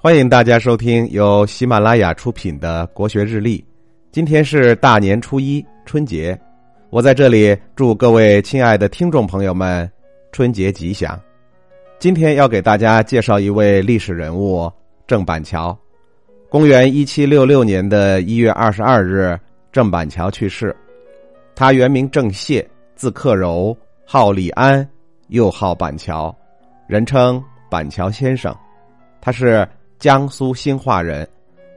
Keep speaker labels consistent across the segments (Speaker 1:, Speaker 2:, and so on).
Speaker 1: 欢迎大家收听由喜马拉雅出品的《国学日历》。今天是大年初一，春节。我在这里祝各位亲爱的听众朋友们春节吉祥。今天要给大家介绍一位历史人物郑板桥。公元一七六六年的一月二十二日，郑板桥去世。他原名郑燮，字克柔，号李安，又号板桥，人称板桥先生。他是。江苏兴化人，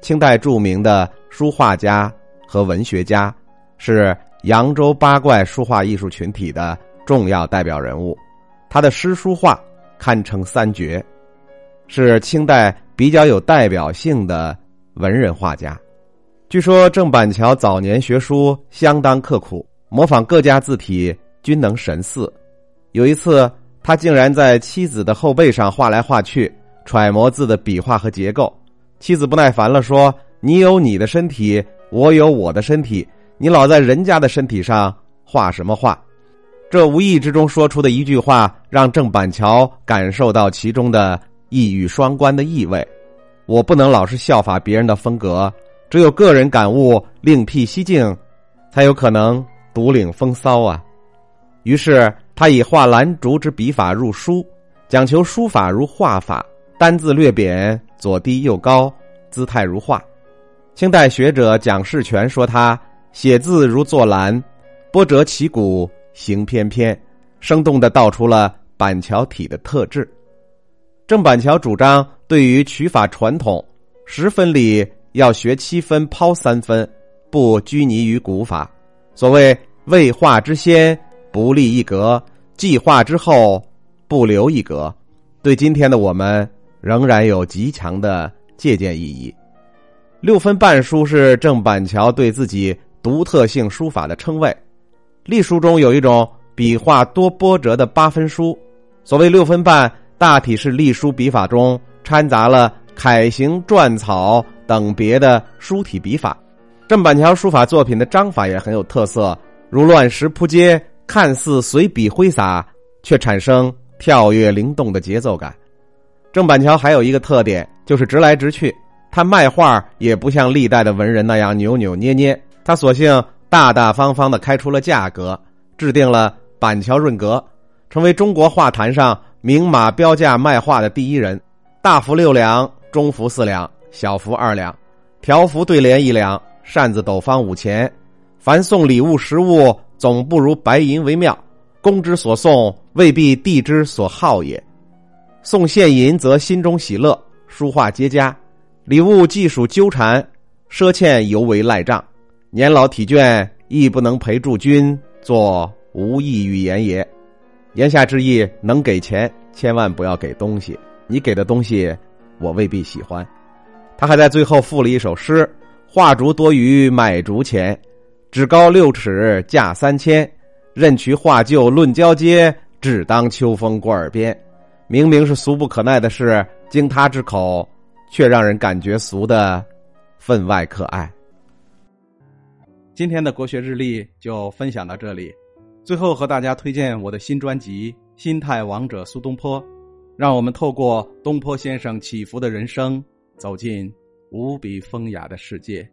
Speaker 1: 清代著名的书画家和文学家，是扬州八怪书画艺术群体的重要代表人物。他的诗书画堪称三绝，是清代比较有代表性的文人画家。据说郑板桥早年学书相当刻苦，模仿各家字体均能神似。有一次，他竟然在妻子的后背上画来画去。揣摩字的笔画和结构，妻子不耐烦了，说：“你有你的身体，我有我的身体，你老在人家的身体上画什么画？”这无意之中说出的一句话，让郑板桥感受到其中的一语双关的意味。我不能老是效法别人的风格，只有个人感悟，另辟蹊径，才有可能独领风骚啊！于是他以画兰竹之笔法入书，讲求书法如画法。单字略扁，左低右高，姿态如画。清代学者蒋士权说他写字如坐兰，波折起鼓，行翩翩，生动的道出了板桥体的特质。郑板桥主张对于取法传统，十分里要学七分，抛三分，不拘泥于古法。所谓未画之先不立一格，既画之后不留一格。对今天的我们。仍然有极强的借鉴意义。六分半书是郑板桥对自己独特性书法的称谓。隶书中有一种笔画多波折的八分书，所谓六分半，大体是隶书笔法中掺杂了楷行、篆草等别的书体笔法。郑板桥书法作品的章法也很有特色，如乱石铺街，看似随笔挥洒，却产生跳跃灵动的节奏感。郑板桥还有一个特点，就是直来直去。他卖画也不像历代的文人那样扭扭捏捏，他索性大大方方的开出了价格，制定了板桥润格，成为中国画坛上明码标价卖画的第一人。大幅六两，中幅四两，小幅二两，条幅对联一两，扇子斗方五钱。凡送礼物实物，总不如白银为妙。公之所送，未必地之所好也。送现银则心中喜乐，书画皆佳；礼物既属纠缠，赊欠尤为赖账。年老体倦，亦不能陪助君，作无益语言也。言下之意，能给钱，千万不要给东西。你给的东西，我未必喜欢。他还在最后附了一首诗：“画竹多于买竹钱，只高六尺价三千。任取画旧论交接，只当秋风过耳边。”明明是俗不可耐的事，经他之口，却让人感觉俗的分外可爱。今天的国学日历就分享到这里，最后和大家推荐我的新专辑《心态王者苏东坡》，让我们透过东坡先生起伏的人生，走进无比风雅的世界。